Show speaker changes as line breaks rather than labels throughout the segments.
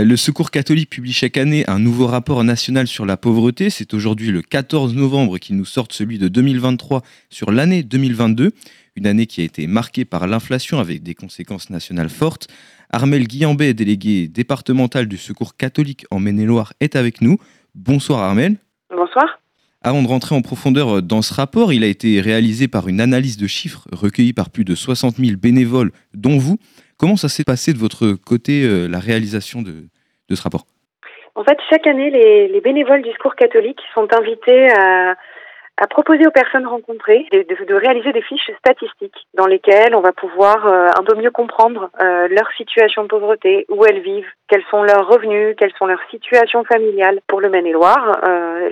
Le Secours catholique publie chaque année un nouveau rapport national sur la pauvreté. C'est aujourd'hui le 14 novembre qu'il nous sort celui de 2023 sur l'année 2022, une année qui a été marquée par l'inflation avec des conséquences nationales fortes. Armel Guillambet, délégué départemental du Secours catholique en Maine-et-Loire, est avec nous. Bonsoir Armel.
Bonsoir.
Avant de rentrer en profondeur dans ce rapport, il a été réalisé par une analyse de chiffres recueillie par plus de 60 000 bénévoles, dont vous. Comment ça s'est passé de votre côté, euh, la réalisation de, ce rapport?
En fait, chaque année, les, bénévoles du secours catholique sont invités à, proposer aux personnes rencontrées de, réaliser des fiches statistiques dans lesquelles on va pouvoir euh, un peu mieux comprendre euh, leur situation de pauvreté, où elles vivent, quels sont leurs revenus, quelles sont leurs situations familiales. Pour le Maine-et-Loire,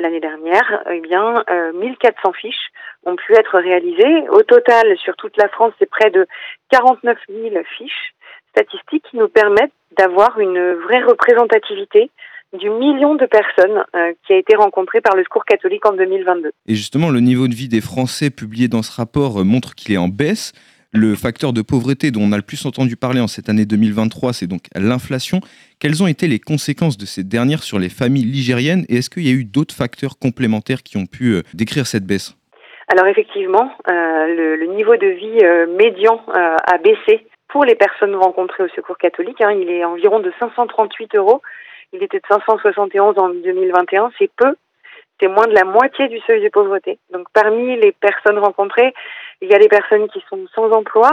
l'année dernière, eh bien, 1400 fiches ont pu être réalisées. Au total, sur toute la France, c'est près de 49 000 fiches statistiques qui nous permettent d'avoir une vraie représentativité du million de personnes euh, qui a été rencontré par le Secours catholique en 2022.
Et justement, le niveau de vie des Français publié dans ce rapport euh, montre qu'il est en baisse. Le facteur de pauvreté dont on a le plus entendu parler en cette année 2023, c'est donc l'inflation. Quelles ont été les conséquences de cette dernière sur les familles ligériennes? Et est-ce qu'il y a eu d'autres facteurs complémentaires qui ont pu euh, décrire cette baisse?
Alors effectivement, le, niveau de vie médian a baissé pour les personnes rencontrées au Secours catholique. Hein, il est environ de 538 euros. Il était de 571 en 2021. C'est peu. C'est moins de la moitié du seuil de pauvreté. Donc parmi les personnes rencontrées, il y a des personnes qui sont sans emploi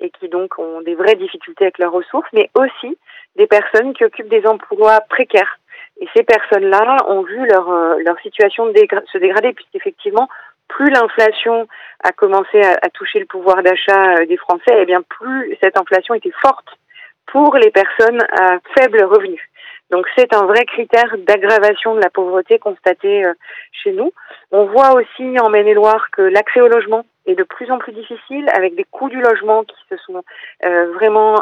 et qui donc ont des vraies difficultés avec leurs ressources, mais aussi des personnes qui occupent des emplois précaires. Et ces personnes-là ont vu leur, euh, leur situation se dégrader puisqu'effectivement, plus l'inflation a commencé à, toucher le pouvoir d'achat euh, des Français, et eh bien plus cette inflation était forte pour les personnes à faible revenu. Donc c'est un vrai critère d'aggravation de la pauvreté constatée euh, chez nous. On voit aussi en Maine-et-Loire que l'accès au logement est de plus en plus difficile avec des coûts du logement qui se sont euh, vraiment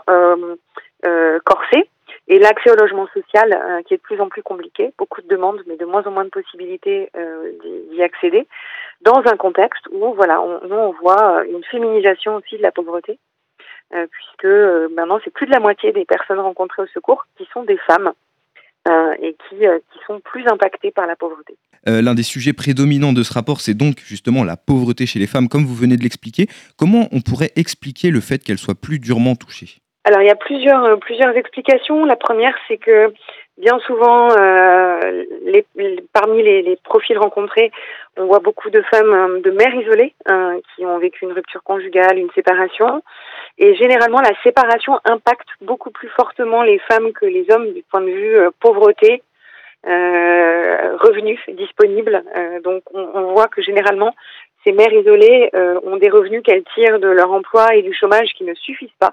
corsés et l'accès au logement social euh, qui est de plus en plus compliqué, beaucoup de demandes, mais de moins en moins de possibilités euh, d'y accéder, dans un contexte où voilà, on, nous on voit euh, une féminisation aussi de la pauvreté, puisque maintenant c'est plus de la moitié des personnes rencontrées au secours qui sont des femmes. et qui, qui sont plus impactées par la pauvreté.
L'un des sujets prédominants de ce rapport, c'est donc justement la pauvreté chez les femmes, comme vous venez de l'expliquer. Comment on pourrait expliquer le fait qu'elles soient plus durement touchées?
Alors il y a plusieurs euh, plusieurs explications. La première, c'est que bien souvent, euh, parmi les, profils rencontrés, on voit beaucoup de femmes euh, de mères isolées qui ont vécu une rupture conjugale, une séparation. Et généralement, la séparation impacte beaucoup plus fortement les femmes que les hommes du point de vue pauvreté, revenus disponibles. donc on, on, voit que généralement, ces mères isolées euh, ont des revenus qu'elles tirent de leur emploi et du chômage qui ne suffisent pas.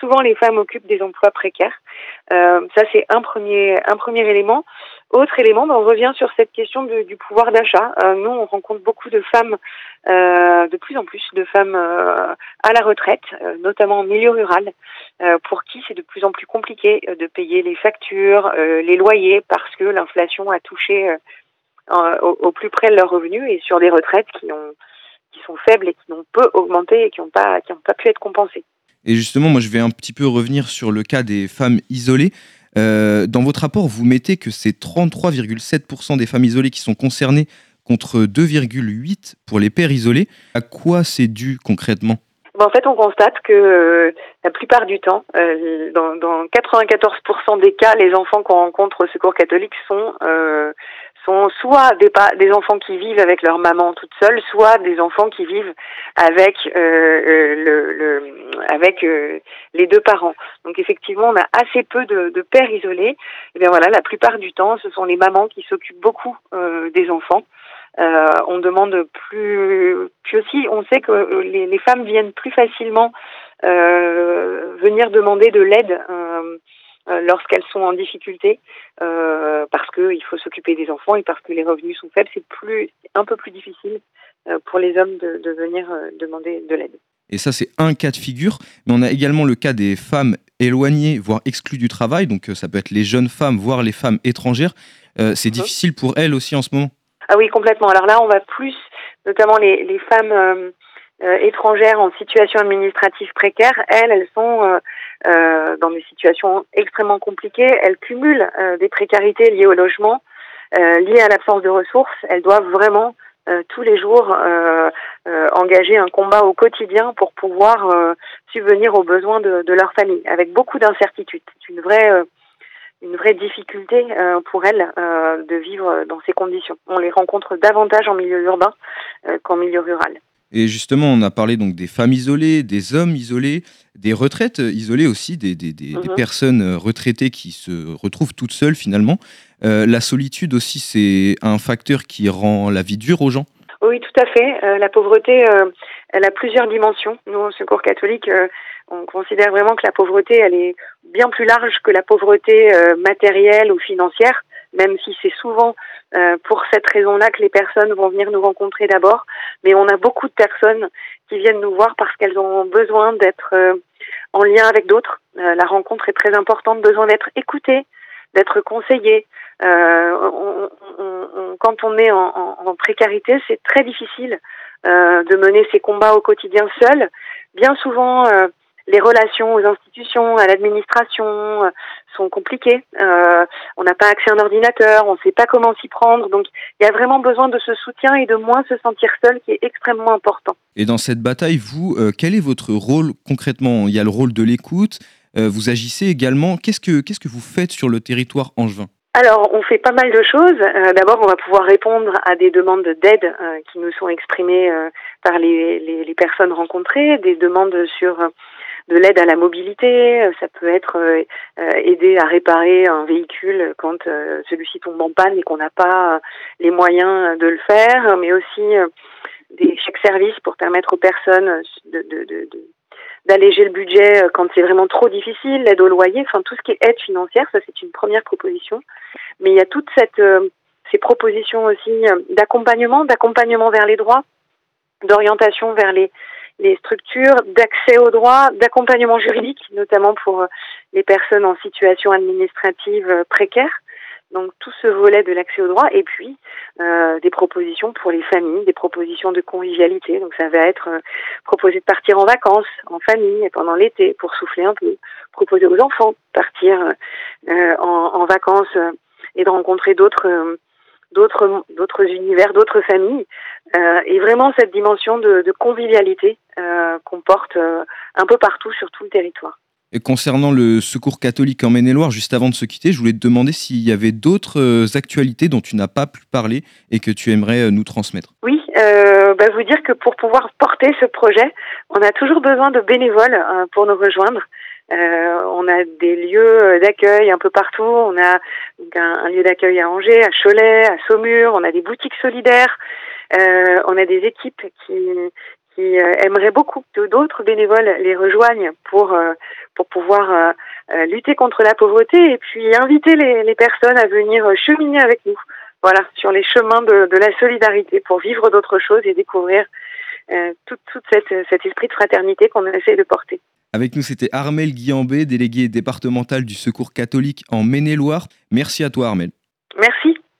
Souvent, les femmes occupent des emplois précaires. Euh, ça, c'est un premier, un premier élément. Autre élément, ben, on revient sur cette question du pouvoir d'achat. Euh, nous, on rencontre beaucoup de femmes, de plus en plus de femmes à la retraite, notamment en milieu rural, pour qui c'est de plus en plus compliqué de payer les factures, les loyers, parce que l'inflation a touché au, plus près de leurs revenus et sur des retraites qui, ont, qui sont faibles et qui n'ont peu augmenté et qui n'ont pas, qui pas pu être compensées.
Et justement, moi, je vais un petit peu revenir sur le cas des femmes isolées. Euh, dans votre rapport, vous mettez que c'est 33,7% des femmes isolées qui sont concernées contre 2,8% pour les pères isolés. À quoi c'est dû concrètement?
En fait, on constate que euh, la plupart du temps, euh, dans, dans, 94% des cas, les enfants qu'on rencontre au Secours catholique sont euh, sont soit des, enfants qui vivent avec leur maman toute seule, soit des enfants qui vivent avec euh, le, le, avec les deux parents. Donc effectivement, on a assez peu de, pères isolés. Et eh bien voilà, la plupart du temps, ce sont les mamans qui s'occupent beaucoup des enfants. Euh, on demande plus, puis aussi on sait que les, femmes viennent plus facilement euh, venir demander de l'aide euh, lorsqu'elles sont en difficulté, parce qu'il faut s'occuper des enfants et parce que les revenus sont faibles, c'est plus un peu plus difficile pour les hommes de, de venir demander de l'aide.
Et ça, c'est un cas de figure. Mais on a également le cas des femmes éloignées, voire exclues du travail. Donc, ça peut être les jeunes femmes, voire les femmes étrangères. c'est mhm. difficile pour elles aussi en ce moment?
Ah oui, complètement. Alors là, on va plus, notamment les, les femmes euh, euh, étrangères en situation administrative précaire, elles, elles sont euh, dans des situations extrêmement compliquées. Elles cumulent des précarités liées au logement, liées à l'absence de ressources. Elles doivent vraiment tous les jours engager un combat au quotidien pour pouvoir subvenir aux besoins de, de, leur famille, avec beaucoup d'incertitudes. C'est une vraie une vraie difficulté euh, pour elles euh, de vivre dans ces conditions. On les rencontre davantage en milieu urbain euh, qu'en milieu rural.
Et justement, on a parlé donc des femmes isolées, des hommes isolés, des retraites isolées aussi, des, des, des, des mhm. personnes retraitées qui se retrouvent toutes seules finalement. la solitude aussi, c'est un facteur qui rend la vie dure aux gens
Oui, tout à fait. la pauvreté, elle a plusieurs dimensions. Nous, au Secours catholique, on considère vraiment que la pauvreté, elle est bien plus large que la pauvreté euh, matérielle ou financière, même si c'est souvent euh, pour cette raison-là que les personnes vont venir nous rencontrer d'abord. Mais on a beaucoup de personnes qui viennent nous voir parce qu'elles ont besoin d'être euh, en lien avec d'autres. la rencontre est très importante, besoin d'être écoutée, d'être conseillée. On, on, quand on est en, précarité, c'est très difficile de mener ses combats au quotidien seul. Bien souvent, les relations aux institutions, à l'administration euh, sont compliquées. Euh, on n'a pas accès à un ordinateur, on ne sait pas comment s'y prendre. Donc il y a vraiment besoin de ce soutien et de moins se sentir seul qui est extrêmement important.
Et dans cette bataille, vous, euh, quel est votre rôle concrètement? Il y a le rôle de l'écoute. vous agissez également. Qu'est-ce que qu'est-ce que vous faites sur le territoire angevin?
Alors, on fait pas mal de choses. D'abord, on va pouvoir répondre à des demandes d'aide qui nous sont exprimées par les, les, les, personnes rencontrées, des demandes sur de l'aide à la mobilité, euh, ça peut être euh, euh, aider à réparer un véhicule quand celui-ci tombe en panne et qu'on n'a pas les moyens de le faire, mais aussi des chèques services pour permettre aux personnes de, de, de, d'alléger le budget quand c'est vraiment trop difficile, l'aide au loyer, enfin tout ce qui est aide financière, ça c'est une première proposition. Mais il y a toute cette ces propositions aussi d'accompagnement, d'accompagnement vers les droits, d'orientation vers les les structures d'accès aux droits, d'accompagnement juridique, notamment pour euh, les personnes en situation administrative euh, précaire. Donc tout ce volet de l'accès aux droits et puis euh, des propositions pour les familles, des propositions de convivialité. Donc ça va être euh, proposer de partir en vacances en famille pendant l'été pour souffler un peu, proposer aux enfants de partir euh, en, en, vacances et de rencontrer d'autres d'autres d'autres univers, d'autres familles, euh, et vraiment cette dimension de, de convivialité euh, qu'on porte euh, un peu partout sur tout le territoire.
Et concernant le secours catholique en Maine-et-Loire, juste avant de se quitter, je voulais te demander s'il y avait d'autres euh, actualités dont tu n'as pas pu parler et que tu aimerais nous transmettre.
Oui, euh, bah vous dire que pour pouvoir porter ce projet, on a toujours besoin de bénévoles euh, pour nous rejoindre. Euh, on a des lieux d'accueil un peu partout. On a un, lieu d'accueil à Angers, à Cholet, à Saumur. On a des boutiques solidaires. Euh, on a des équipes qui, qui euh, aimeraient beaucoup que d'autres bénévoles les rejoignent pour euh, pour pouvoir lutter contre la pauvreté et puis inviter les, personnes à venir cheminer avec nous. Voilà, sur les chemins de, la solidarité pour vivre d'autres choses et découvrir tout, tout cette, cet esprit de fraternité qu'on essaie de porter.
Avec nous, c'était Armel Guillambé, délégué départemental du Secours catholique en Maine-et-Loire. Merci à toi, Armel.
Merci.